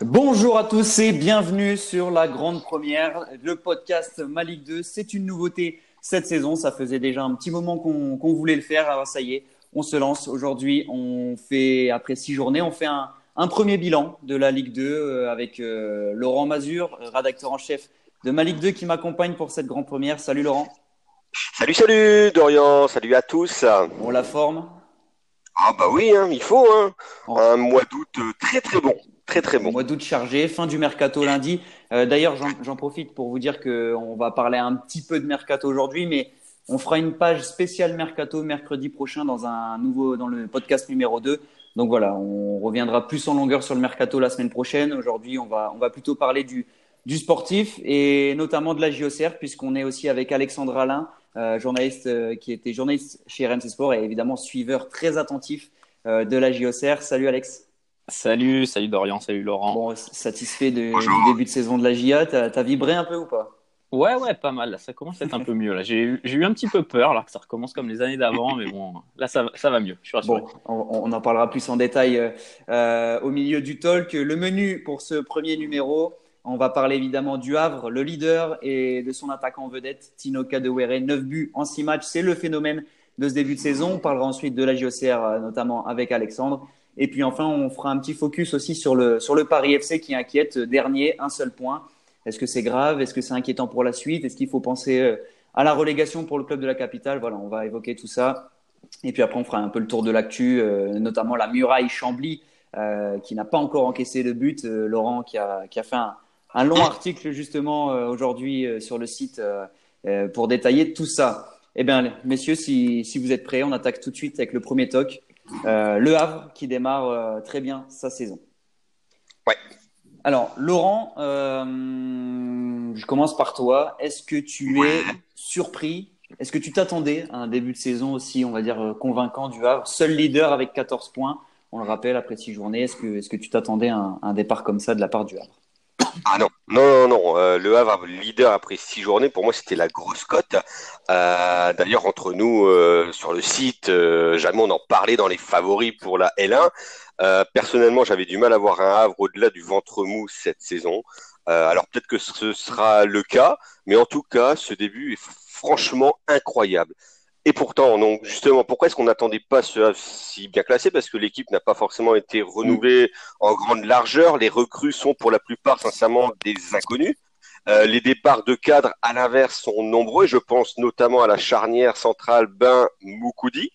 Bonjour à tous et bienvenue sur la grande première, le podcast Malik 2. C'est une nouveauté cette saison. Ça faisait déjà un petit moment qu'on voulait le faire. Alors ça y est, on se lance. Aujourd'hui, on fait, après six journées, on fait un, premier bilan de la Ligue 2 euh, avec euh, Laurent Mazur, rédacteur en chef de Malik 2 qui m'accompagne pour cette grande première. Salut Laurent. Salut, salut Dorian, salut à tous. On la forme? Ah bah oui, hein, il faut. Hein. Un mois d'août euh, très très bon. Très très bon. Mois d'août chargé, fin du mercato lundi. Euh, d'ailleurs, j'en profite pour vous dire qu'on va parler un petit peu de mercato aujourd'hui, mais on fera une page spéciale mercato mercredi prochain dans un nouveau dans le podcast numéro 2. Donc voilà, on reviendra plus en longueur sur le mercato la semaine prochaine. Aujourd'hui, on va on va plutôt parler du du sportif et notamment de la JOCR puisqu'on est aussi avec Alexandre Alain, euh, journaliste euh, qui était journaliste chez RMC Sport et évidemment suiveur très attentif de la JOCR. Salut Alex. Salut, salut Dorian, salut Laurent. Bon, satisfait de, du début de saison de la GIA, t'as as vibré un peu ou pas? Ouais, ouais, pas mal. Là, ça commence à être un peu mieux. J'ai eu un petit peu peur, alors que ça recommence comme les années d'avant, mais bon, là, ça, ça, va mieux. Je suis rassuré. Bon, on, en parlera plus en détail euh, euh, au milieu du talk. Le menu pour ce premier numéro, on va parler évidemment du Havre, le leader et de son attaquant vedette, Tino Kadewere. 9 buts en 6 matchs, c'est le phénomène de ce début de saison. On parlera ensuite de la JOCR, euh, notamment avec Alexandre. Et puis enfin, on fera un petit focus aussi sur le, sur le Paris FC qui inquiète. Dernier, un seul point. Est-ce que c'est grave? Est-ce que c'est inquiétant pour la suite? Est-ce qu'il faut penser euh, à la relégation pour le club de la capitale? Voilà, on va évoquer tout ça. Et puis après, on fera un peu le tour de l'actu, euh, notamment la muraille Chambly, euh, qui n'a pas encore encaissé de but. Laurent qui a, qui a fait un, un long article justement aujourd'hui sur le site pour détailler tout ça. Eh bien, messieurs, si, si vous êtes prêts, on attaque tout de suite avec le premier talk. Euh, le Havre qui démarre euh, très bien sa saison. Ouais. Alors, Laurent, euh, je commence par toi. Est-ce que tu es surpris? Est-ce que tu t'attendais à un début de saison aussi, on va dire, convaincant du Havre? Seul leader avec 14 points, on le rappelle, après six journées. Est-ce que, tu t'attendais à un départ comme ça de la part du Havre? Ah non, non, non, non. Euh, le Havre leader après six journées, pour moi, c'était la grosse cote. Euh, D'ailleurs, entre nous, euh, sur le site, jamais on en parlait dans les favoris pour la L1. personnellement, j'avais du mal à voir un Havre au-delà du ventre mou cette saison. alors peut-être que ce sera le cas, mais en tout cas, ce début est franchement incroyable. Et pourtant, donc justement, pourquoi est-ce qu'on n'attendait pas ce si bien classé? Parce que l'équipe n'a pas forcément été renouvelée en grande largeur. Les recrues sont pour la plupart, sincèrement, des inconnus. Euh, les départs de cadres, à l'inverse, sont nombreux. Je pense notamment à la charnière centrale Ben Moukoudi.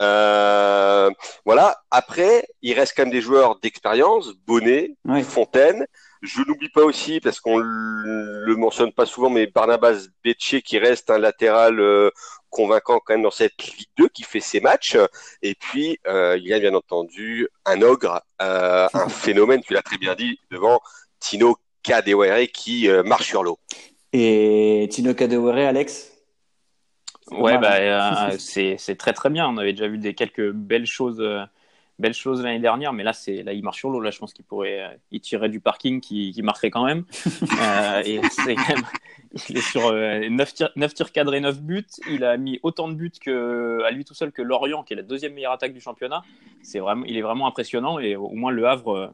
Euh, voilà. Après, il reste quand même des joueurs d'expérience, Bonnet, Fontaine. Je n'oublie pas aussi, parce qu'on le mentionne pas souvent, mais Barnabas Betché qui reste un latéral euh, convaincant quand même dans cette Ligue 2 qui fait ses matchs. Et puis, euh, il y a bien entendu un ogre, euh, un phénomène, tu l'as très bien dit, devant Tino Kadewere qui euh, marche sur l'eau. Et Tino Kadewere, Alex? Ouais, bah, c'est très très bien. On avait déjà vu des quelques belles choses belle chose l'année dernière, mais là, c'est là, il marche sur l'eau. Là, je pense qu'il pourrait, euh, il tirerait du parking qui, qui marquerait quand même. euh, et c'est il est sur euh, 9, tirs, 9 tirs cadrés, 9 buts. Il a mis autant de buts que, à lui tout seul que Lorient, qui est la deuxième meilleure attaque du championnat. C'est vraiment, il est vraiment impressionnant et au moins le Havre.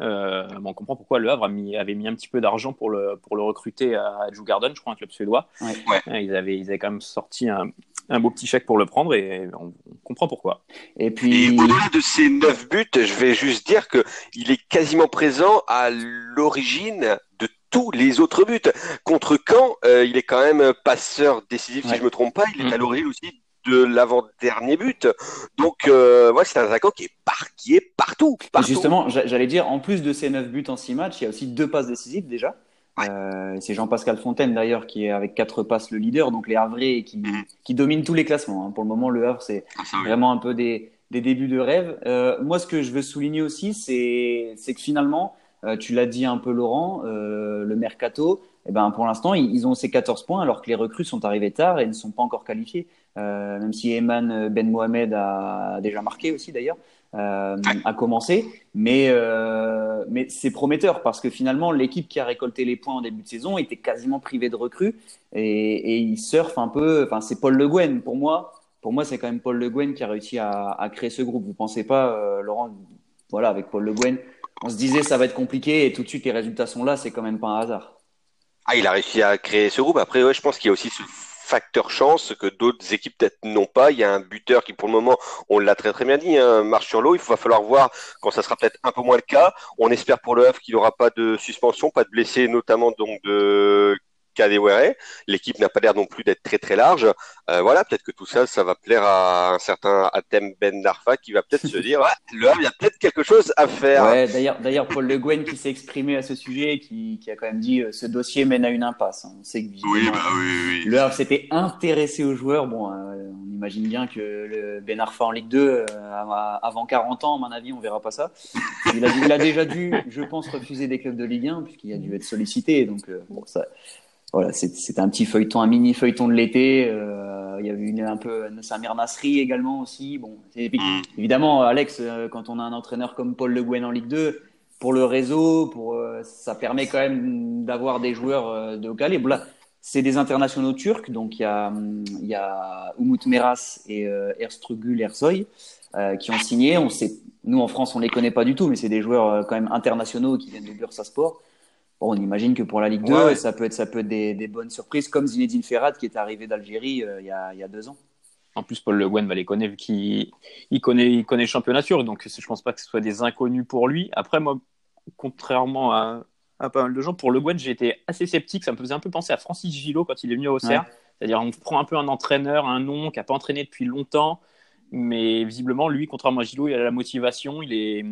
Euh, bon, on comprend pourquoi le Havre a mis, avait mis un petit peu d'argent pour le, pour le recruter à Garden, je crois, un club suédois. Ouais. Euh, ils, avaient, ils avaient quand même sorti un, un beau petit chèque pour le prendre et on, comprend pourquoi. Et puis, au-delà de ces neuf buts, je vais juste dire que il est quasiment présent à l'origine de tous les autres buts. Contre Caen, euh, il est quand même passeur décisif, si je me trompe pas. Il est à mm. l'origine aussi de l'avant-dernier but. Donc, euh, ouais, c'est un attaquant qui est, par, qui est partout, partout. Justement, j'allais dire, en plus de ces neuf buts en six matchs, il y a aussi deux passes décisives déjà. Euh, c'est Jean-Pascal Fontaine d'ailleurs qui est avec quatre passes le leader, donc les Havrais qui, mm. qui dominent tous les classements. Hein. Pour le moment, le Havre, c'est ah, vraiment un peu des, des débuts de rêve. Euh, moi, ce que je veux souligner aussi, c'est que finalement, euh, tu l'as dit un peu Laurent, euh, le mercato, eh ben, pour l'instant, ils, ils, ont ces 14 points alors que les recrues sont arrivées tard et ne sont pas encore qualifiées. Euh, même si Eman Ben Mohamed a déjà marqué aussi d'ailleurs. À commencer. Mais, mais c'est prometteur parce que finalement, l'équipe qui a récolté les points en début de saison était quasiment privée de recrues et, et il surfe un peu. Enfin, c'est Paul Le Guen pour moi. Pour moi, c'est quand même Paul Le Guen qui a réussi à, à créer ce groupe. Vous pensez pas, Laurent Voilà, avec Paul Le Guen, on se disait ça va être compliqué et tout de suite les résultats sont là. C'est quand même pas un hasard. Ah, il a réussi à créer ce groupe. Après, ouais, je pense qu'il y a aussi ce facteur chance que d'autres équipes peut-être n'ont pas. Il y a un buteur qui, pour le moment, on l'a très très bien dit, hein, marche sur l'eau. Il va falloir voir quand ça sera peut-être un peu moins le cas. On espère pour le Havre qu'il n'aura pas de suspension, pas de blessés, notamment donc de Kadewere. L'équipe n'a pas l'air non plus d'être très très large. Euh, voilà, peut-être que tout ça, ça va plaire à un certain Atem Ben Darfa qui va peut-être se dire, ouais, le il y a peut-être quelque chose à faire. Ouais, d'ailleurs, d'ailleurs, Paul Le Guen qui s'est exprimé à ce sujet, qui, qui a quand même dit, euh, ce dossier mène à une impasse. Hein. On sait que oui, bah, oui, oui. le Havre s'était intéressé aux joueurs. Bon, euh, on imagine bien que le Ben Arfa en Ligue 2, euh, avant 40 ans, à mon avis, on verra pas ça. Il a, il a déjà dû, je pense, refuser des clubs de Ligue 1 puisqu'il a dû être sollicité. Donc, bon, ça voilà, c'était un petit feuilleton, un mini feuilleton de l'été. Euh, il y avait une, un peu Samir Nasri également aussi. Bon, mm. évidemment, Alex, euh, quand on a un entraîneur comme Paul Le Guen en Ligue 2, pour le réseau, pour, euh, ça permet quand même d'avoir des joueurs de haut calibre. Là, c'est des internationaux turcs, donc il y a, il y a Umut Meras et Erstrugul Ersoy qui ont signé. On sait, nous en France, on les connaît pas du tout, mais c'est des joueurs quand même internationaux qui viennent de On imagine que pour la Ligue 2, ça peut être, ça peut être des, bonnes surprises, comme Zinedine Ferrat qui est arrivé d'Algérie euh, il, y a, deux ans. En plus, Paul Le Guen va les connaître vu qu'il il connaît, il connaît le championnat turc, donc je pense pas que ce soit des inconnus pour lui. Après, moi, contrairement à, pas mal de gens, pour Le Guen, j'ai été assez sceptique. Ça me faisait un peu penser à Francis Gillot quand il est venu au CERF. C'est-à-dire, on prend un peu un entraîneur, un nom qui n'a pas entraîné depuis longtemps, mais visiblement, lui, contrairement à Gillot, il a la motivation, il est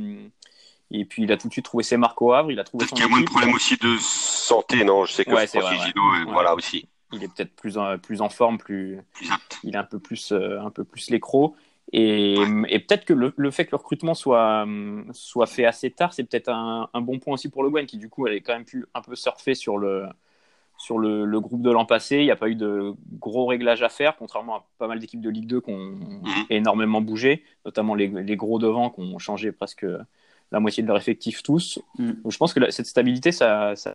et puis il a tout de suite trouvé ses marques au Havre, il a trouvé son. Il y a moins de problèmes aussi de santé, non Je sais que Francis voilà aussi. Il est peut-être plus en, plus en forme, plus, il est un peu plus, euh, un peu plus l'écro. Et, et peut-être que le, le, fait que le recrutement soit, soit fait assez tard, c'est peut-être un, un, bon point aussi pour Le Guen, qui du coup avait quand même pu un peu surfer sur le, sur le, le groupe de l'an passé. Il n'y a pas eu de gros réglages à faire, contrairement à pas mal d'équipes de Ligue 2 qui ont mhm. énormément bougé, notamment les, les gros devants qui ont changé presque la moitié de leur effectif tous. Mm. je pense que cette stabilité, ça. ça...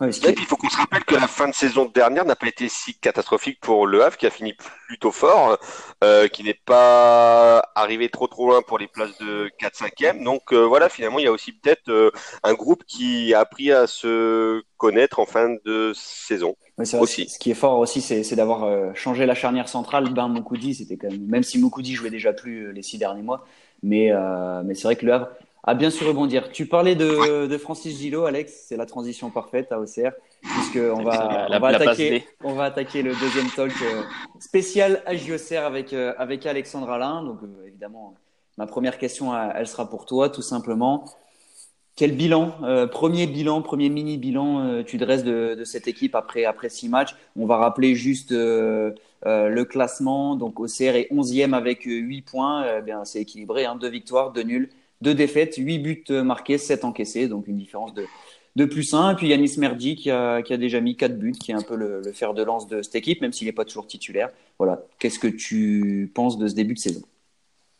et puis il faut qu'on se rappelle que la fin de saison dernière n'a pas été si catastrophique pour Le Havre, qui a fini plutôt fort, euh, qui n'est pas arrivé trop trop loin pour les places de 4-5e. Donc euh, voilà, finalement, il y a aussi peut-être euh, un groupe qui a appris à se connaître en fin de saison. aussi. Ce qui est fort aussi, c'est d'avoir changé la charnière centrale. Ben Moukoudi, c'était quand même, même si Moukoudi jouait déjà plus les six derniers mois, mais, euh, mais c'est vrai que le Havre a bien su rebondir. Tu parlais de, de Francis Gillot, Alex, c'est la transition parfaite à OCR, puisqu'on va, on va, attaquer, on va attaquer le deuxième talk euh, spécial à JOCR avec, euh, avec Alexandre Alain. Donc évidemment, ma première question, elle sera pour toi, tout simplement. Quel bilan, premier bilan, premier mini bilan, tu dresses de, cette équipe après après six matchs? On va rappeler juste euh, le classement, donc OCR est 11e avec 8 points. Euh, c'est équilibré, hein, deux victoires, deux nuls, deux défaites, 8 buts marqués, 7 encaissés, donc une différence de, plus 1. Et puis Yanis Merdi qui a, déjà mis 4 buts, qui est un peu le, fer de lance de cette équipe, même s'il n'est pas toujours titulaire. Voilà. Qu'est-ce que tu penses de ce début de saison?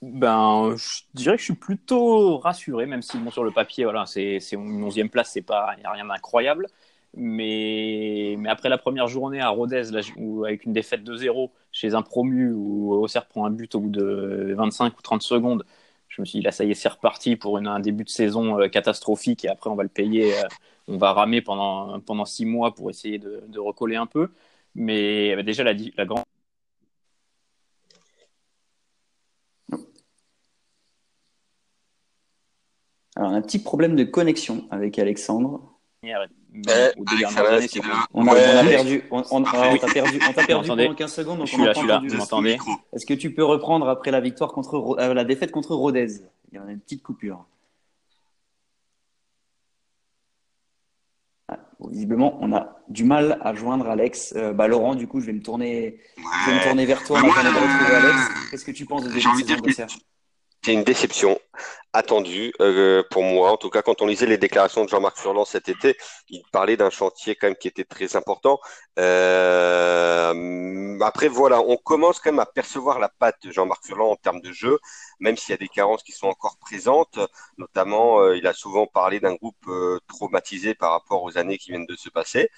Ben, je dirais que je suis plutôt rassuré, même si bon, sur le papier, voilà, c'est une 11e place, c'est pas, a rien d'incroyable. Mais, mais après la première journée à Rodez, là, où, avec une défaite de 0 chez un promu, où Auxerre prend un but au bout de 25 ou 30 secondes, je me suis dit, là, ça y est, c'est reparti pour une, un début de saison euh, catastrophique et après, on va le payer. Euh, on va ramer pendant, pendant six mois pour essayer de, recoller un peu. Mais euh, déjà, la, la grande. Alors, on a un petit problème de connexion avec Alexandre. Euh, on, a, perdu, on, on, t'a perdu, on t'a perdu pendant 15 secondes. Donc je suis là, je suis là, vous m'entendez Est-ce que tu peux reprendre après la victoire contre euh, la défaite contre Rodez? Il y a une petite coupure. Ah, visiblement, on a du mal à joindre Alex. Euh, bah, Laurent, du coup, je vais me tourner, je vais me tourner vers toi. Bah, Alex. Qu'est-ce que tu penses de cette saison c'est une déception attendue euh, pour moi. En tout cas, quand on lisait les déclarations de Jean-Marc Furlan cet été, il parlait d'un chantier quand même qui était très important. Euh, après, voilà, on commence quand même à percevoir la patte de Jean-Marc Furlan en termes de jeu, même s'il y a des carences qui sont encore présentes. Notamment, euh, il a souvent parlé d'un groupe traumatisé par rapport aux années qui viennent de se passer.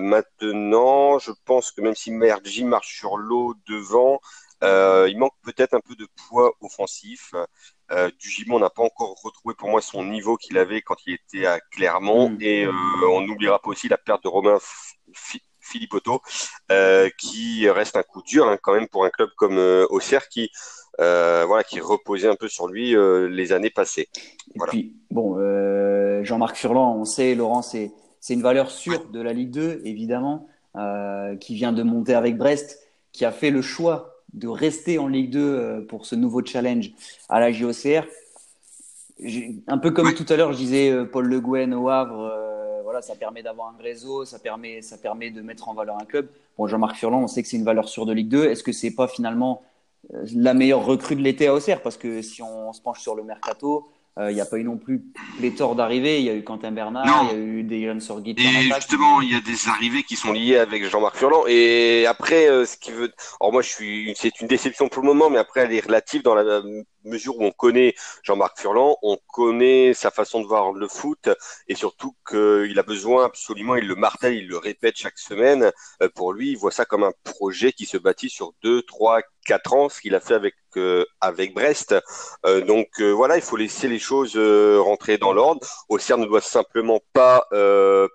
maintenant, je pense que même si Mergi marche sur l'eau devant, euh, il manque peut-être un peu de poids offensif. Euh, Dugimon n'a pas encore retrouvé pour moi son niveau qu'il avait quand il était à Clermont. Mm. Et euh, on n'oubliera pas aussi la perte de Romain Philippotto, euh, qui reste un coup dur hein, quand même pour un club comme Auxerre qui, voilà, qui reposait un peu sur lui les années passées. Et puis, bon, Jean-Marc Furlan, on sait, Laurent, c'est une valeur sûre de la Ligue 2, évidemment, qui vient de monter avec Brest, qui a fait le choix de rester en Ligue 2 euh, pour ce nouveau challenge à la JOCR. Un peu comme tout à l'heure, je disais euh, Paul Le Guen au Havre, euh, voilà, ça permet d'avoir un réseau, ça permet, ça permet de mettre en valeur un club. Bon, Jean-Marc Furlan, on sait que c'est une valeur sûre de Ligue 2. Est-ce que c'est pas finalement la meilleure recrue de l'été à Auxerre? Parce que si on se penche sur le mercato, il n'y a pas eu non plus les torts d'arrivée. Il y a eu Quentin Bernard, il y a eu des jeunes Sorgit. Et justement, il y a des arrivées qui sont liées avec Jean-Marc Furlan. Et après, ce qui veut. Alors moi, je suis. C'est une déception pour le moment, mais après, elle est relative dans la mesure où on connaît Jean-Marc Furlan, on connaît sa façon de voir le foot et surtout qu'il a besoin absolument, il le martèle, il le répète chaque semaine. Euh, pour lui, il voit ça comme un projet qui se bâtit sur deux, trois, quatre ans, ce qu'il a fait avec euh, avec Brest. Euh, donc voilà, il faut laisser les choses rentrer dans l'ordre. Auxerre ne doit simplement pas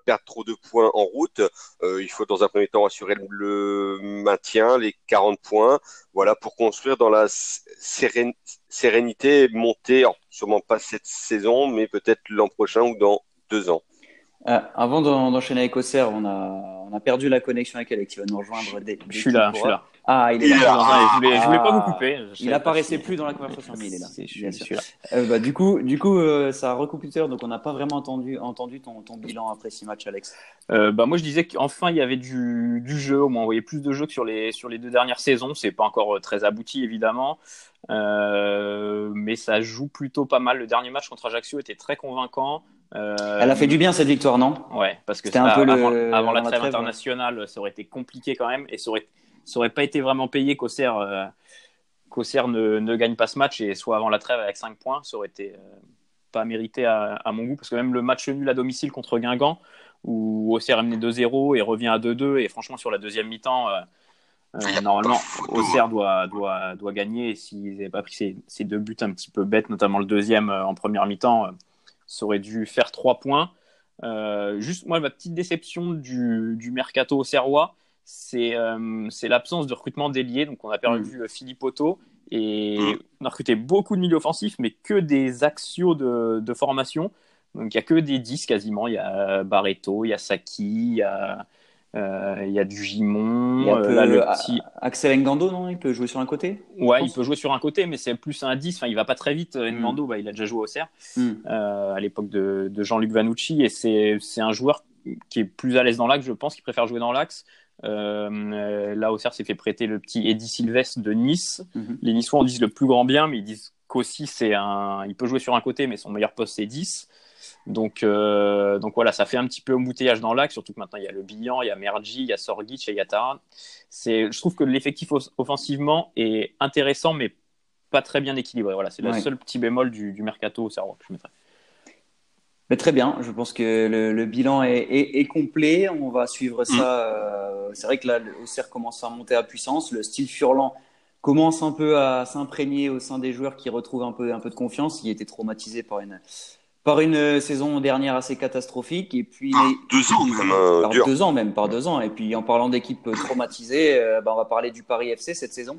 perdre trop de points en route. il faut dans un premier temps assurer le maintien, les 40 points, voilà, pour construire dans la sérénité, monter, sûrement pas cette saison, mais peut-être l'an prochain ou dans deux ans. Euh, avant d'enchaîner avec Auxerre, on a, on a perdu la connexion avec Alex. Il va nous rejoindre dès, Je suis là, je suis là. Ah, il est là. je, voulais, voulais pas vous ah. couper. il apparaissait plus dans la conversation, mais il est là. je, suis là. Euh, bah, du coup, du coup, euh, ça a recoupé donc on n'a pas vraiment entendu, entendu ton, ton bilan après six matchs, Alex. Euh, bah, moi, je disais qu'enfin il y avait du, du jeu. Au moins, on voyait plus de jeux que sur les sur les deux dernières saisons. C'est pas encore très abouti, évidemment, mais ça joue plutôt pas mal. Le dernier match contre Ajaccio était très convaincant. Euh, Elle a fait du bien cette victoire, non? Ouais, parce que c'était un peu avant, la trêve internationale, ça aurait été compliqué quand même et ça aurait, ça aurait pas été vraiment payé qu'Auxerre euh, ne, ne, gagne pas ce match et soit avant la trêve avec 5 points, ça aurait été euh, pas mérité à, mon goût parce que même le match nul à domicile contre Guingamp où Auxerre est mené 2-0 et revient à 2-2 et franchement sur la deuxième mi-temps. normalement, Auxerre doit, doit, doit gagner. S'ils n'avaient pas pris ces, ces, deux buts un petit peu bêtes, notamment le deuxième en première mi-temps, ça aurait dû faire trois points. Euh, juste, moi, ma petite déception du, du mercato serrois, c'est euh, l'absence de recrutement d'ailier. Donc, on a perdu mm. Philippe Otto et mm. on a recruté beaucoup de milieux offensifs, mais que des axios de, de formation. Donc, il n'y a que des 10 quasiment. Il y a Barreto, il y a Saki, il y a euh, il y a du Gimon. Il y a euh, le petit... Axel Ngando, non? Il peut jouer sur un côté? Ouais, il peut jouer sur un côté, mais c'est plus un 10. Enfin, il va pas très vite. Hmm. Ngando, bah, il a déjà joué au CER hmm. euh, à l'époque de, de Jean-Luc Vanucci. Et c'est un joueur qui est plus à l'aise dans l'axe, je pense, qui préfère jouer dans l'axe. Euh, là, au CER s'est fait prêter le petit Eddie Silvestre de Nice. Hmm. Les Niçois en disent le plus grand bien, mais ils disent qu'aussi, c'est un... il peut jouer sur un côté, mais son meilleur poste, c'est 10. Donc, euh, donc voilà, ça fait un petit peu embouteillage dans l'axe, surtout que maintenant il y a le Bihan, il y a Mergi, il y a Sorgic et il y a Taran. Je trouve que l'effectif offensivement est intéressant, mais pas très bien équilibré. Voilà, c'est le seul petit bémol du, mercato au Serrois que je mettrais. Mais très bien, je pense que le, bilan est, complet. On va suivre ça. Mm. Euh, c'est vrai que là, le Auxerre commence à monter à puissance. Le style Furlan commence un peu à s'imprégner au sein des joueurs qui retrouvent un peu, un peu de confiance. Il était traumatisé par une, par une euh, saison dernière assez catastrophique et puis par deux ans même euh, par deux ans même par deux ans. Et puis en parlant d'équipe traumatisée euh, bah, on va parler du Paris FC cette saison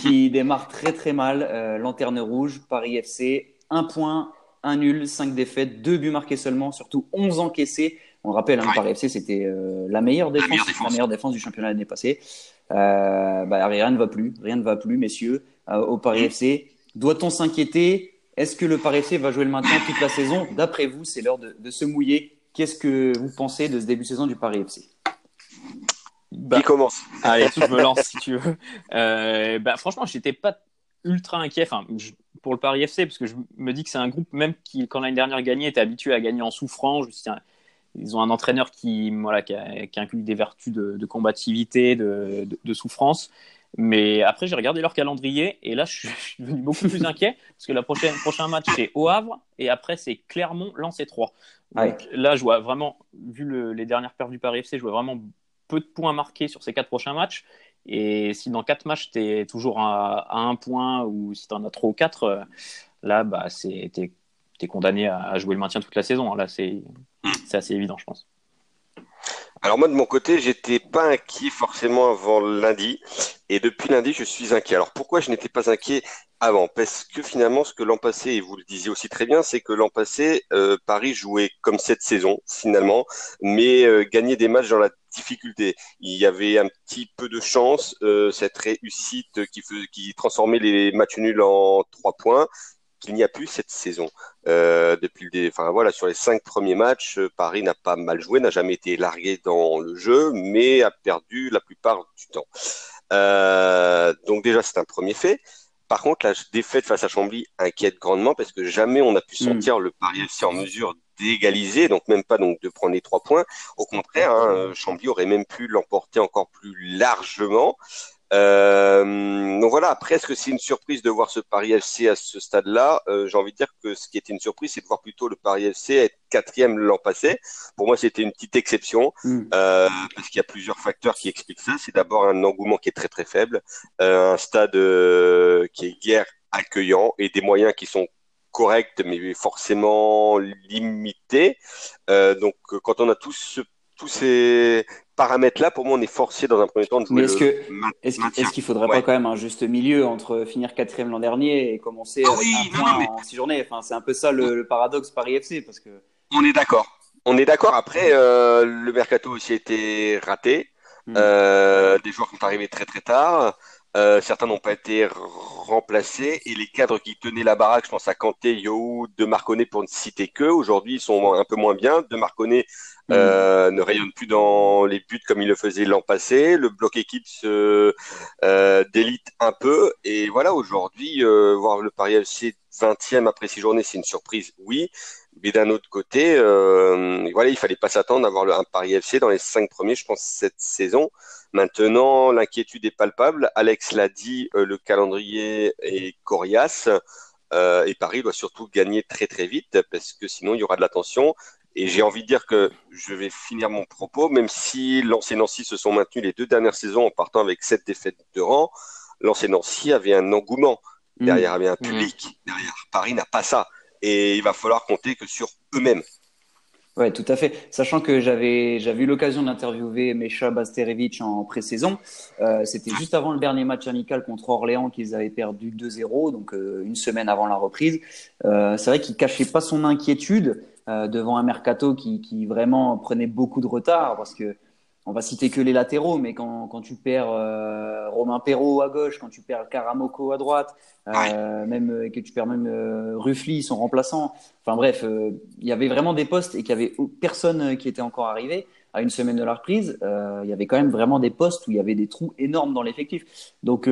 qui démarre très très mal lanterne rouge Paris FC un point un nul cinq défaites deux buts marqués seulement surtout 11 encaissés. On rappelle hein, Paris FC c'était la meilleure défense la meilleure défense, du championnat l'année passée. Bah, rien ne va plus rien ne va plus messieurs au Paris FC doit-on s'inquiéter est-ce que le Paris FC va jouer le maintien toute la saison D'après vous, c'est l'heure de, se mouiller. Qu'est-ce que vous pensez de ce début de saison du Paris FC bah, Qui commence Allez, je me lance si tu veux. Euh, bah, franchement, j'étais pas ultra inquiet enfin, pour le Paris FC parce que je me dis que c'est un groupe même qui, quand l'année dernière gagnait, était habitué à gagner en souffrant. ils ont un entraîneur qui, voilà, qui, inclut des vertus de, combativité, de, souffrance. Mais après, j'ai regardé leur calendrier et là, je suis devenu beaucoup plus inquiet parce que le prochain, prochain match, c'est au Havre et après, c'est Clermont, Lens et 3. Donc là, je vois vraiment, vu les dernières pertes du Paris FC, je vois vraiment peu de points marqués sur ces quatre prochains matchs. Et si dans quatre matchs, tu es toujours à, un point ou si tu en as trois ou quatre, euh, là, bah, tu es, condamné à, jouer le maintien toute la saison. Là, c'est assez évident, je pense. Alors moi de mon côté, j'étais pas inquiet forcément avant lundi, et depuis lundi, je suis inquiet. Alors pourquoi je n'étais pas inquiet avant? Parce que finalement, ce que l'an passé, et vous le disiez aussi très bien, c'est que l'an passé, euh, Paris jouait comme cette saison finalement, mais euh, gagnait des matchs dans la difficulté. Il y avait un petit peu de chance, euh, cette réussite qui, qui transformait les matchs nuls en trois points qu'il n'y a plus cette saison. Euh, depuis le, enfin voilà, sur les cinq premiers matchs, euh, Paris n'a pas mal joué, n'a jamais été largué dans le jeu, mais a perdu la plupart du temps. Euh, donc déjà, c'est un premier fait. Par contre, la défaite face à Chambly inquiète grandement parce que jamais on a pu hmm. sentir le Paris FC en mesure d'égaliser, donc même pas donc de prendre les trois points. Au contraire, hein, Chambly aurait même pu l'emporter encore plus largement. Euh, donc voilà, après, est-ce que c'est une surprise de voir ce Paris FC à ce stade-là? Euh, J'ai envie de dire que ce qui était une surprise, c'est de voir plutôt le Paris FC être quatrième l'an passé. Pour moi, c'était une petite exception, mm. euh, parce qu'il y a plusieurs facteurs qui expliquent ça. C'est d'abord un engouement qui est très très faible, un stade qui est guère accueillant et des moyens qui sont corrects, mais forcément limités. Donc, quand on a tous, tous ces paramètres-là, pour moi, on est forcé dans un premier temps de jouer. Mais est-ce que est-ce qu'il faudrait pas quand même un juste milieu entre finir quatrième l'an dernier et commencer ah avec un point en six journées? Enfin, c'est un peu ça le, paradoxe Paris FC parce que. On est d'accord. On est d'accord. Après, euh, le mercato aussi a été raté. Hmm. Euh, des joueurs qui sont arrivés très très tard. Euh, certains n'ont pas été remplacés et les cadres qui tenaient la baraque, je pense à Kanté, Yo, De Marconnet pour ne citer que, aujourd'hui ils sont un peu moins bien. De Marconnet. Euh, ne rayonne plus dans les buts comme il le faisait l'an passé. Le bloc équipe se euh, délite un peu et voilà aujourd'hui euh, voir le Paris FC 20e après six journées, c'est une surprise, oui. Mais d'un autre côté, euh, voilà, il fallait pas s'attendre à avoir un Paris FC dans les cinq premiers, je pense, cette saison. Maintenant, l'inquiétude est palpable. Alex l'a dit, le calendrier est coriace. Et Paris doit surtout gagner très très vite parce que sinon il y aura de la tension. Et j'ai envie de dire que je vais finir mon propos, même si l'ancien Nancy se sont maintenus les deux dernières saisons en partant avec sept défaites de rang, l'ancien Nancy avait un engouement mmh. derrière, avait un mmh. public derrière. Paris n'a pas ça. Et il va falloir compter que sur eux-mêmes. Ouais, tout à fait. Sachant que j'avais j'avais eu l'occasion d'interviewer Mesha Basterevich en pré-saison. Euh, C'était juste avant le dernier match amical contre Orléans qu'ils avaient perdu 2-0, donc euh, une semaine avant la reprise. Euh, c'est vrai qu'il cachait pas son inquiétude euh, devant un mercato qui, qui vraiment prenait beaucoup de retard parce que on va citer que les latéraux, mais quand, quand tu perds euh, Romain Perrault à gauche, quand tu perds Karamoko à droite, euh, même que tu perds même Ruffly, son remplaçant. Enfin bref, il y avait vraiment des postes et qu'il y avait personne qui était encore arrivé à une semaine de la reprise. il y avait quand même vraiment des postes où il y avait des trous énormes dans l'effectif. Donc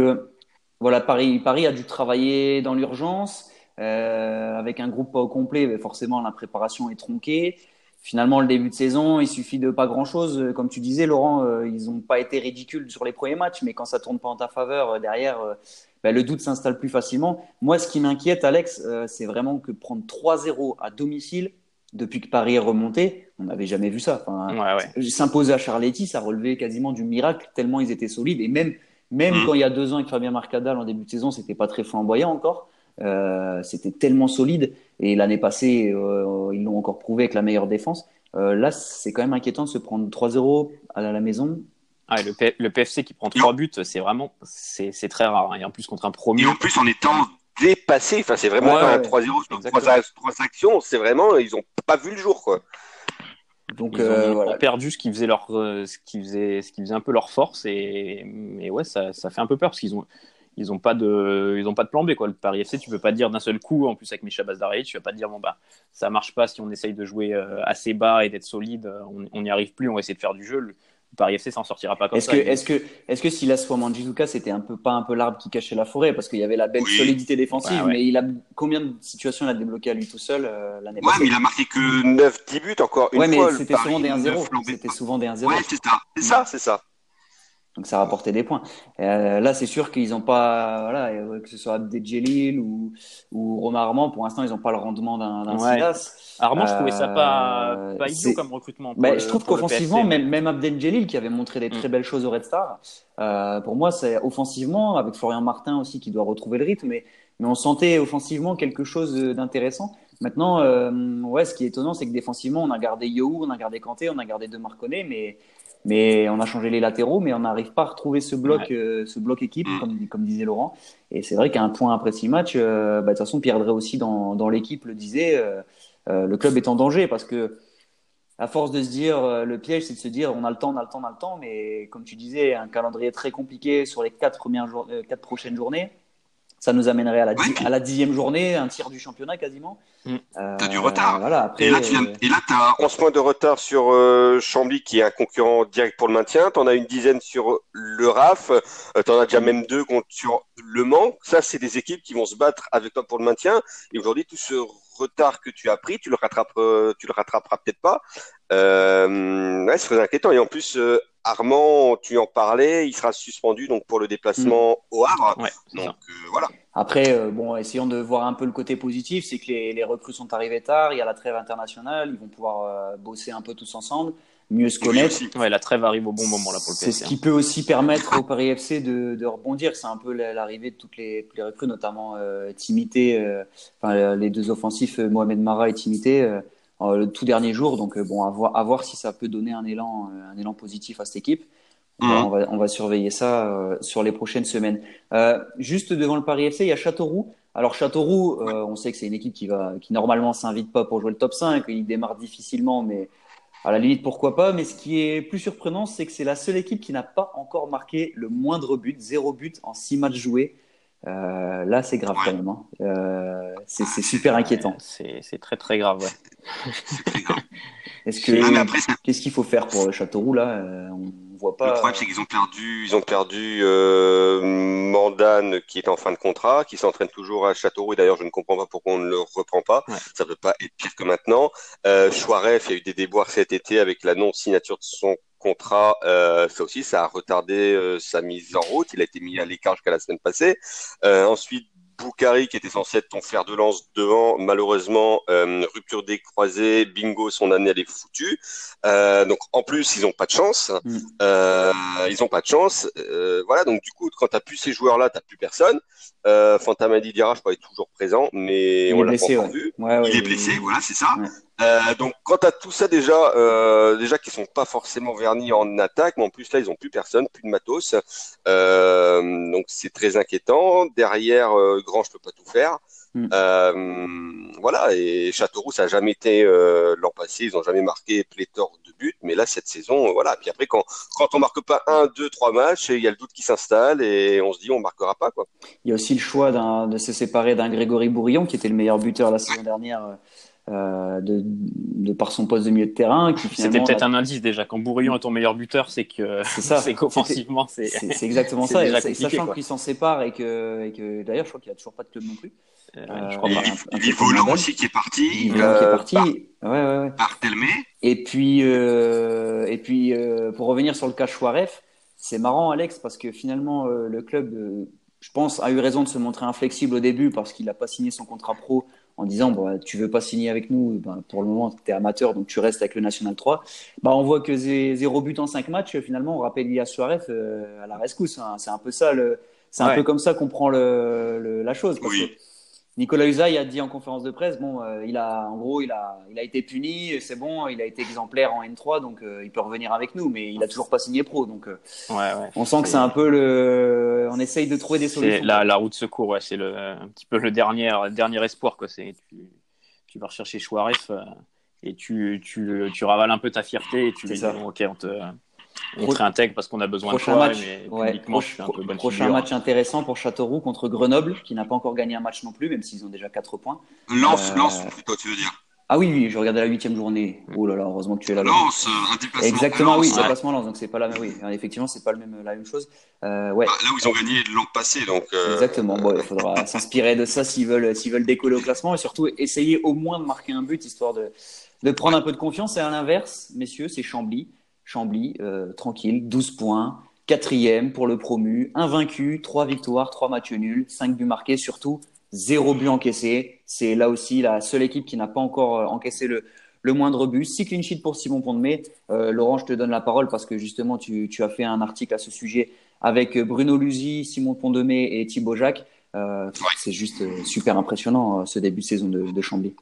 voilà, Paris, Paris a dû travailler dans l'urgence. Avec un groupe pas au complet, mais forcément la préparation est tronquée finalement, le début de saison, il suffit de pas grand-chose. Comme tu disais, Laurent, euh, ils n'ont pas été ridicules sur les premiers matchs, mais quand ça tourne pas en ta faveur, euh, derrière, euh, ben, le doute s'installe plus facilement. Moi, ce qui m'inquiète, Alex, c'est vraiment que prendre 3-0 à domicile, depuis que Paris est remonté, on n'avait jamais vu ça. Enfin, S'imposer à Charletti, ça relevait quasiment du miracle, tellement ils étaient solides. Et même, même mmh. quand il y a deux ans avec Fabien Marcadal en début de saison, c'était pas très flamboyant encore. Euh, c'était tellement solide. Et l'année passée, euh, ils l'ont encore prouvé avec la meilleure défense. Euh, là, c'est quand même inquiétant de se prendre 3-0 à la maison. Ah, le, le, PFC qui prend 3 buts, c'est vraiment c'est très rare. Hein. Et en plus, contre un premier. Et en plus, en étant dépassé, enfin, c'est vraiment un 3-0 sur 3, actions. C'est vraiment, ils n'ont pas vu le jour. Quoi. Donc, ils ont, perdu ce qui faisait leur, ce qui faisait, ce qui faisait un peu leur force et, et ouais, ça, ça fait un peu peur parce qu'ils ont, ils n'ont pas de ils ont pas de plan B quoi le Paris FC tu peux pas dire d'un seul coup en plus avec Micha Bazdari tu vas pas dire bon bah ça marche pas si on essaye de jouer euh, assez bas et d'être solide on n'y arrive plus on va essayer de faire du jeu Paris FC s'en sortira pas comme est-ce ça. Que, est-ce que, est-ce que Silas Manjizuka, c'était un peu pas un peu l'arbre qui cachait la forêt parce qu'il y avait la belle solidité défensive, mais il a combien de situations il a débloqué à lui tout seul euh, l'année ouais, mais il a marqué que 9-10 buts encore une ouais, fois. mais c'était souvent des 1-0. C'était souvent des 1-0. Ouais, c'est ça, c'est ça, c'est ça. Donc ça rapportait des points. Euh, là, c'est sûr qu'ils n'ont pas, voilà, que ce soit Abdeljelil ou, ou Romain Armand, pour l'instant, ils n'ont pas le rendement d'un ouais. Silas. Armand, je trouvais ça pas, euh, pas idiot comme recrutement. Bah, je trouve qu'offensivement, même, même Abdeljelil, qui avait montré des très mm. belles choses au Red Star, euh, pour moi, c'est offensivement, avec Florian Martin aussi qui doit retrouver le rythme, mais, mais on sentait offensivement quelque chose d'intéressant. Maintenant, ouais, ce qui est étonnant, c'est que défensivement, on a gardé Yo, on a gardé Kanté, on a gardé De Marconnet, mais mais on a changé les latéraux, mais on n'arrive pas à retrouver ce bloc, euh, ce bloc équipe, mm. comme, comme, disait Laurent. Et c'est vrai qu'à un point après six matchs, euh, bah, de toute façon, Pierre Drey aussi dans, dans l'équipe le disait, euh, le club est en danger parce que à force de se dire, le piège, c'est de se dire, on a le temps, on a le temps, on a le temps, mais comme tu disais, un calendrier très compliqué sur les quatre premières quatre prochaines journées ça nous amènerait à la, à la dixième journée, un tiers du championnat quasiment. Mm. Euh, t'as du retard. Voilà, après, et là, tu as 11 points de retard sur euh, Chambly, qui est un concurrent direct pour le maintien. Tu en as une dizaine sur le RAF. Euh, tu en as déjà même deux sur Le Mans. Ça, c'est des équipes qui vont se battre avec toi pour le maintien. Et aujourd'hui, tout ce retard que tu as pris, tu le rattrapes, tu le rattraperas peut-être pas. Euh, ouais, c'est très inquiétant. Et en plus, euh, Armand, tu en parlais, il sera suspendu donc pour le déplacement mm. au Havre. donc euh, voilà. Après, euh, bon, essayons de voir un peu le côté positif, c'est que les, les, recrues sont arrivées tard, il y a la trêve internationale, ils vont pouvoir euh, bosser un peu tous ensemble, mieux se connaître. ouais, la trêve arrive au bon moment là pour le C'est ce qui peut aussi permettre au Paris FC de, de rebondir. C'est un peu l'arrivée de toutes les, recrues, notamment euh, Timité, enfin, les deux offensifs, Mohamed Mara et Timité. Euh, le tout dernier jour. Donc, euh, bon, à voir, à voir si ça peut donner un élan, euh, un élan positif à cette équipe. Mhm. On, va, on va surveiller ça sur les prochaines semaines. juste devant le Paris FC, il y a Châteauroux. Alors Châteauroux, on sait que c'est une équipe qui va, qui normalement s'invite pas pour jouer le top 5. Il démarre difficilement, mais à la limite pourquoi pas. Mais ce qui est plus surprenant, c'est que c'est la seule équipe qui n'a pas encore marqué le moindre but, zéro but en six matchs joués. Euh, là, c'est grave quand même. Hein. Euh, c'est super inquiétant. C'est très très grave. Ouais. Est-ce que qu'est-ce qu'il faut faire pour le Châteauroux là euh, On voit pas. Le problème, c'est qu'ils ont perdu, ils ont perdu euh, Mandane qui est en fin de contrat, qui s'entraîne toujours à Châteauroux. Et d'ailleurs, je ne comprends pas pourquoi on ne le reprend pas. Ça peut pas être pire que maintenant. Euh, Chouaref, il y a eu des déboires cet été avec la non signature de son contrat, euh, ça aussi, ça a retardé euh, sa mise en route. Il a été mis à l'écart jusqu'à la semaine passée. Euh, ensuite, Boukari, qui était censé être ton fer de lance devant, malheureusement, euh, rupture des croisés, bingo, son année elle est foutue. Donc en plus, ils n'ont pas de chance. Mm. Ils n'ont pas de chance. Voilà, donc du coup, quand tu n'as plus ces joueurs-là, tu n'as plus personne. Euh, Fantamadi Dira, je crois, est toujours présent, mais il on l'a pas vu. il est blessé, voilà, c'est ça. Euh, donc quand tu as tout ça déjà, euh, déjà qui sont pas forcément vernis en attaque, mais en plus là ils ont plus personne, plus de matos, euh, donc c'est très inquiétant. Derrière euh, Grand, je peux pas tout faire. Mm. Euh, voilà et Châteauroux ça a jamais été l'an passé, ils ont jamais marqué pléthore de buts, mais là cette saison voilà. Puis après quand quand on marque pas un, deux, trois matchs, il y a le doute qui s'installe et on se dit on marquera pas quoi. Il y a aussi le choix de se séparer d'un Grégory Bourillon qui était le meilleur buteur la saison dernière euh, de, de, par son poste de milieu de terrain. C'était peut-être un indice déjà. Quand Bourillon est ton meilleur buteur, c'est que c'est qu'offensivement, c'est c'est exactement ça. Et sachant qu'il s'en sépare et que, et que d'ailleurs, je crois qu'il a toujours pas de club non plus. Euh, je crois Volant aussi qui est parti. Il qui est parti. Par, ouais, ouais, ouais. Par Telmé. Et puis, euh, et puis pour revenir sur le cas Chouaref, c'est marrant, Alex, parce que finalement, le club, je pense, a eu raison de se montrer inflexible au début parce qu'il n'a pas signé son contrat pro en disant bon, tu veux pas signer avec nous, ben, pour le moment tu es amateur donc tu restes avec le National 3. Bah, on voit que zéro but en 5 matchs, finalement on rappelle Ilias Suarez euh, à la rescousse. Hein. C'est un peu ça, c'est un peu comme ça qu'on prend le, la chose. Nicolas Usaï a dit en conférence de presse, bon, euh, il a, en gros, il a, il a été puni, c'est bon, il a été exemplaire en N3, donc euh, il peut revenir avec nous, mais il a toujours pas signé pro, donc ouais, ouais. on sent que c'est un peu le, on essaye de trouver des solutions. La, la route secours, ouais, c'est le, un petit peu le dernier, dernier espoir, quoi. C'est, tu, tu vas rechercher Chouaref euh, et tu, tu, tu ravales un peu ta fierté et tu lui dis, ok, on te, on Pro... réintègre parce qu'on a besoin prochain de toi, match, mais ouais, pro... je un peu bonne Prochain figure. match intéressant pour Châteauroux contre Grenoble, qui n'a pas encore gagné un match non plus, même s'ils ont déjà 4 points. Lance, euh... lance plutôt, tu veux dire Ah oui, oui, je regardais la huitième journée. Oh là là, heureusement que tu es là. Lance, un déplacement. Exactement, oui, déplacement lance. Donc c'est pas la même. Oui, effectivement, c'est pas le même, la même chose. Euh, ouais. Bah, là où ils ont gagné l'an passé, donc. Euh... Exactement. Bon, il faudra s'inspirer de ça s'ils veulent, s'ils veulent décoller au classement et surtout essayer au moins de marquer un but histoire de, de prendre un peu de confiance. Et à l'inverse, messieurs, c'est Chambly. Chambly, euh, tranquille, 12 points, quatrième pour le promu, invaincu, 3 victoires, 3 matchs nuls, 5 buts marqués, surtout zéro but encaissé. C'est là aussi la seule équipe qui n'a pas encore euh, encaissé le, le moindre but. Six clean sheet pour Simon Pondemé. Euh, Laurent, je te donne la parole parce que justement, tu, tu, as fait un article à ce sujet avec Bruno Luzi, Simon Pondemé et Thibaut Jacques. Euh, C'est juste super impressionnant ce début de saison de, de Chambly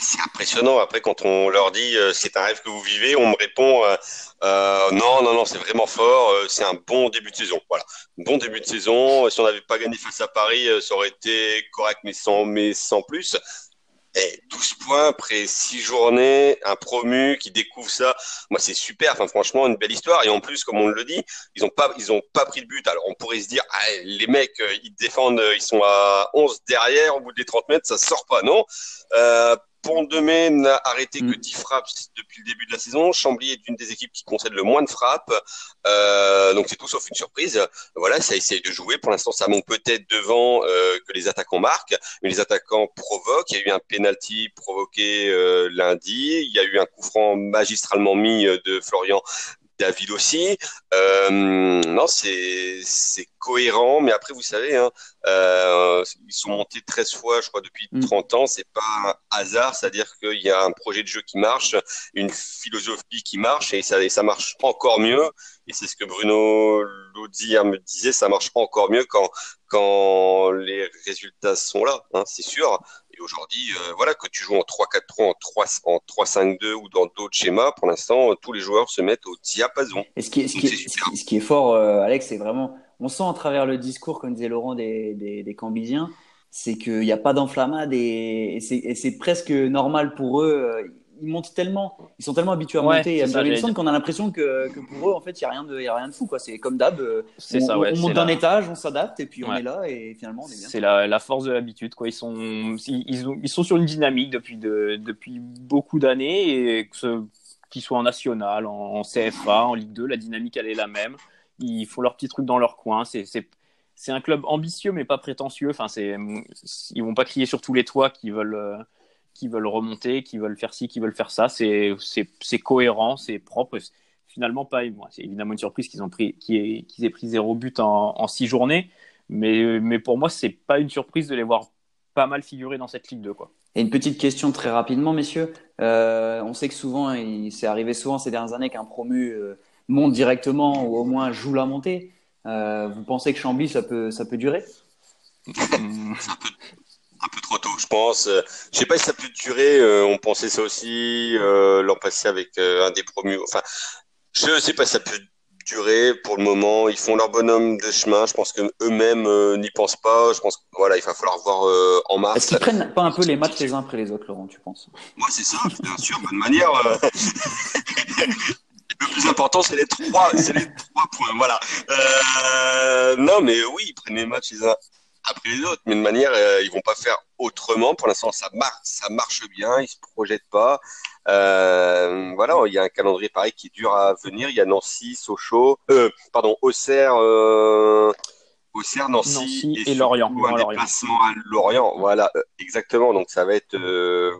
c'est impressionnant. Après, quand on leur dit euh, c'est un rêve que vous vivez, on me répond euh, euh, non, non, non, c'est vraiment fort. c'est un bon début de saison. Voilà, bon début de saison. Si on n'avait pas gagné face à Paris, ça aurait été correct, mais sans, mais sans plus. Et 12 points après 6 journées, un promu qui découvre ça. Moi, c'est super. Enfin, franchement, une belle histoire. Et en plus, comme on le dit, ils ont pas, ils ont pas pris de but. Alors, on pourrait se dire, ah, les mecs, ils défendent, ils sont à 11 derrière, au bout des 30 mètres, ça sort pas, non? Pont-de-Mai n'a arrêté que 10 mm. frappes depuis le début de la saison. Chambly est une des équipes qui concède le moins de frappes. Euh, donc c'est tout sauf une surprise. Voilà, ça essaye de jouer. Pour l'instant, ça monte peut-être devant euh, que les attaquants marquent, mais les attaquants provoquent. Il y a eu un penalty provoqué euh, lundi. Il y a eu un coup franc magistralement mis de Florian David aussi. Euh, non, c'est cohérent, mais après, vous savez, hein, euh, ils sont montés 13 fois, je crois, depuis 30 mm. ans. C'est pas un hasard, c'est-à-dire qu'il y a un projet de jeu qui marche, une philosophie qui marche, et ça, et ça marche encore mieux. Et c'est ce que Bruno Laudier me disait, ça marche encore mieux quand, quand les résultats sont là, hein, c'est sûr. Et aujourd'hui, euh, voilà, que tu joues en 3-4-3, en 3-5-2 ou dans d'autres schémas, pour l'instant, tous les joueurs se mettent au diapason. Et ce qui est, ce qui est, ce qui est fort, euh, Alex, c'est vraiment, on sent à travers le discours, comme disait Laurent, des, des, des Cambisiens, c'est qu'il n'y a pas d'enflammade et, et c'est presque normal pour eux. Ils montent tellement, ils sont tellement habitués à monter et qu'on a l'impression que, que, pour eux, en fait, il n'y a, rien de, y a rien de fou. C'est comme d'hab. Euh, on, ça, on monte d'un étage, on s'adapte et puis on est là et finalement on est bien. C'est la, la, force de l'habitude. Ils sont, ils, ils, sont sur une dynamique depuis, de, depuis beaucoup d'années et qu'ils soient en national, en, CFA, en Ligue 2, la dynamique elle est la même. Ils font leur petit truc dans leur coin. C'est c'est un club ambitieux mais pas prétentieux. Enfin, c'est, ils vont pas crier sur tous les toits qu'ils veulent, euh, qui veulent remonter, qui veulent faire ci, qui veulent faire ça. C'est cohérent, c'est propre. Finalement, pas. C'est évidemment une surprise qu'ils ont pris, qu'ils aient pris zéro but en, six journées. Mais, mais pour moi, c'est pas une surprise de les voir pas mal figurer dans cette Ligue 2. Quoi. Et une petite question très rapidement, messieurs. Euh, on sait que souvent, il s'est arrivé souvent ces dernières années qu'un promu euh, monte directement ou au moins joue la montée. Euh, vous pensez que Chambly, ça peut, ça peut durer un peu trop tôt, je pense. Euh, je sais pas si ça peut durer. Euh, on pensait ça aussi euh, l'an passé avec un des promus. Enfin, je sais pas si ça peut durer pour le moment. Ils font leur bonhomme de chemin. Je pense que eux-mêmes n'y pensent pas. Je pense que voilà, il va falloir voir en mars. Est-ce qu'ils prennent pas un peu les matchs les uns après les autres, Laurent Tu penses? Moi, c'est ça, bien sûr, bonne manière. le plus important, c'est les trois, c'est les trois points. Voilà. non, mais oui, ils prennent les matchs les uns après les autres. Mais de manière, euh, ils vont pas faire autrement. Pour l'instant, ça marche, ça marche bien. Ils se projettent pas. Euh, voilà, il y a un calendrier pareil qui est dur à venir. Il y a Nancy, Sochaux, euh, pardon, Auxerre. Euh, Auxerre, Nancy, et, Lorient. Un déplacement à Lorient, voilà, euh, exactement. Donc ça va être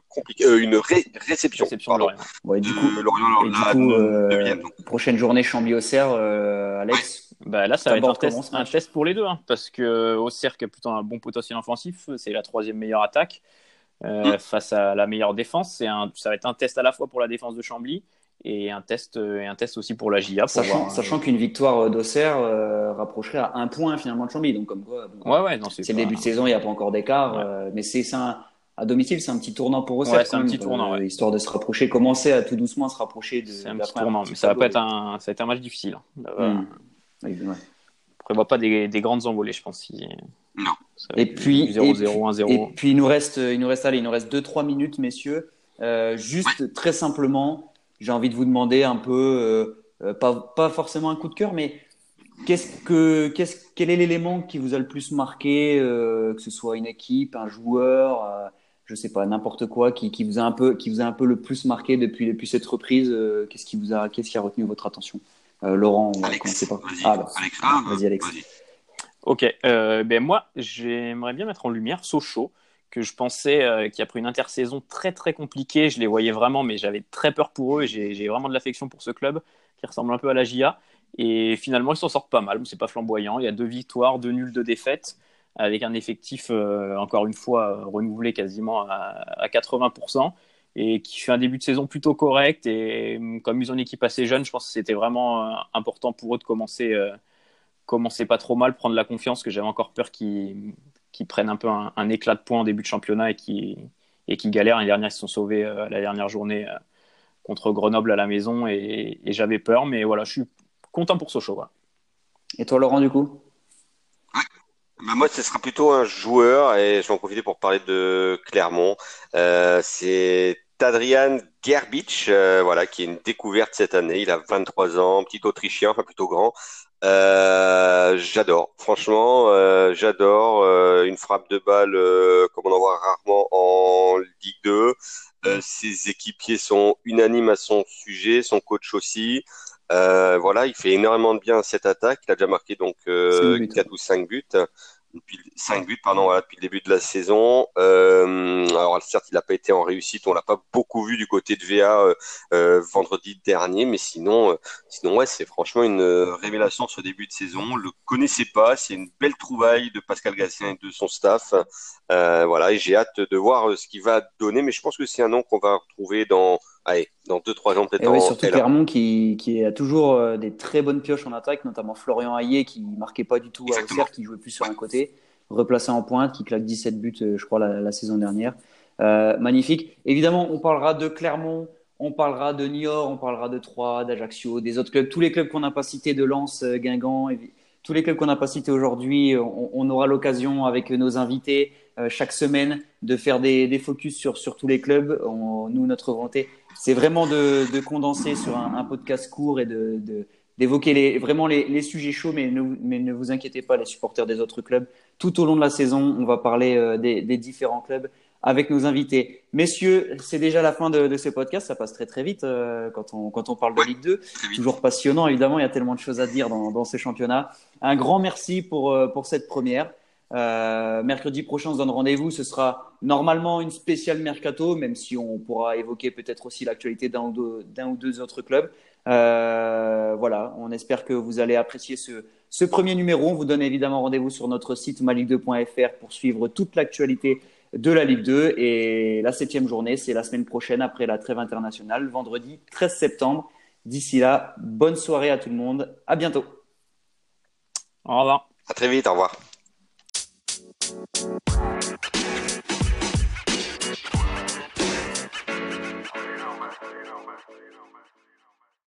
compliqué. une réception. réception Lorient. du coup, Lorient, prochaine journée Chambly-Auxerre, Alex. Bah là, ça va être un test, pour les deux, hein, parce que Auxerre qui a plutôt un bon potentiel offensif, c'est la troisième meilleure attaque euh, mm. face à la meilleure défense. Un, ça va être un test à la fois pour la défense de Chambly et un test et un test aussi pour la GIA. sachant, sachant qu'une victoire d'Auxerre euh, rapprocherait à un point finalement de Chambly, donc comme quoi. ouais, ouais, c'est le début de saison, il n'y a pas encore d'écart, euh, mais c'est un à domicile, c'est un petit tournant pour Auxerre. c'est un petit tournant, histoire de se rapprocher, commencer à tout doucement se rapprocher de. C'est un petit tournant, mais ça va pas être un, ça va être un match difficile. Hein. Mm. Ouais. On prévoit pas des, des, grandes envolées, je pense. Si... Non. Et puis, 0, 0, 1, 0. et puis, il nous reste, il nous reste, allez, il nous reste 2-3 minutes, messieurs. Euh, juste très simplement, j'ai envie de vous demander un peu, euh, euh, pas, pas forcément un coup de cœur, mais qu'est-ce que, qu'est-ce, quel est l'élément qui vous a le plus marqué, euh, que ce soit une équipe, un joueur, euh, je sais pas, n'importe quoi qui, qui, vous a un peu, qui vous a un peu le plus marqué depuis, depuis cette reprise Qu'est-ce qui vous a, qu'est-ce qui a retenu votre attention? Laurent, on Alex, pas. Ah, bah, Alex, ah, vas-y, Alex. Ok, ben moi, j'aimerais bien mettre en lumière Sochaux que je pensais euh, qui a pris une intersaison très très compliquée. Je les voyais vraiment, mais j'avais très peur pour eux et j'ai vraiment de l'affection pour ce club qui ressemble un peu à la GIA. Et finalement, ils s'en sortent pas mal. C'est pas flamboyant. Il y a deux victoires, deux nuls, deux défaites, avec un effectif euh, encore une fois renouvelé quasiment à, 80% et qui fait un début de saison plutôt correct. Et hum, comme ils ont une équipe assez jeune, je pense que c'était vraiment euh, important pour eux de commencer commencer pas trop mal, prendre la confiance, que j'avais encore peur qu'ils qui prennent un peu un, éclat de points en début de championnat et qui, et galèrent. L'année dernière, ils se sont sauvés euh, la dernière journée euh, contre Grenoble à la maison et, j'avais peur, mais voilà, je suis content pour Sochaux. Et toi, Laurent, du coup? Bah, moi, ce sera plutôt un joueur, et je vais en profiter pour parler de Clermont. Euh, c'est Adrian Gerbic, voilà, qui est une découverte cette année. Il a 23 ans, petit Autrichien, enfin plutôt grand, euh, j'adore, franchement, euh, j'adore euh, une frappe de balle comme on en voit rarement en Ligue 2. ses équipiers sont unanimes à son sujet, son coach aussi. Voilà, il fait énormément de bien à cette attaque. Il a déjà marqué donc 4 ou 5 buts depuis 5 buts pardon voilà, depuis le début de la saison. Euh, alors certes il n'a pas été en réussite, on l'a pas beaucoup vu du côté de VA euh, euh, vendredi dernier, mais sinon euh, sinon ouais c'est franchement une révélation ce début de saison. On le connaissait pas, c'est une belle trouvaille de Pascal Gassien et de son staff. voilà et j'ai hâte de voir ce qu'il va donner, mais je pense que c'est un nom qu'on va retrouver dans allez, dans 2-3 ans peut-être. Et surtout Clermont qui, qui a toujours euh, des très bonnes pioches en attaque, notamment Florian Hayé qui marquait pas du tout à Auxerre, qui jouait plus sur un côté, replacé en pointe, qui claque 17 buts, euh, je crois, la, saison dernière. Euh, magnifique. Évidemment, on parlera de Clermont, on parlera de Niort, on parlera de Troyes, d'Ajaccio, des autres clubs, tous les clubs qu'on n'a pas cités, de Lens, Guingamp, tous les clubs qu'on n'a pas cités aujourd'hui. On, aura l'occasion avec nos invités chaque semaine de faire des, des, focus sur, sur tous les clubs. nous, notre volonté, c'est vraiment de, condenser sur un, podcast court et de, d'évoquer les, vraiment les, sujets chauds, mais ne, mais ne vous inquiétez pas, les supporters des autres clubs. Tout au long de la saison, on va parler euh, des, différents clubs avec nos invités. Messieurs, c'est déjà la fin de, ce podcast. Ça passe très très vite euh, quand, on, quand on parle de Ligue 2. Toujours passionnant, évidemment. Il y a tellement de choses à dire dans, dans ces championnats. Un grand merci pour, euh, pour cette première. Euh, mercredi prochain, on se donne rendez-vous. Ce sera normalement une spéciale mercato, même si on pourra évoquer peut-être aussi l'actualité d'un ou, ou, deux autres clubs. Euh, voilà, on espère que vous allez apprécier ce, ce premier numéro. On vous donne évidemment rendez-vous sur notre site maligue2.fr pour suivre toute l'actualité de la Ligue 2. Et la septième journée, c'est la semaine prochaine après la trêve internationale, vendredi 13 septembre. D'ici là, bonne soirée à tout le monde. À bientôt. Au revoir. À très vite. Au revoir. Bye.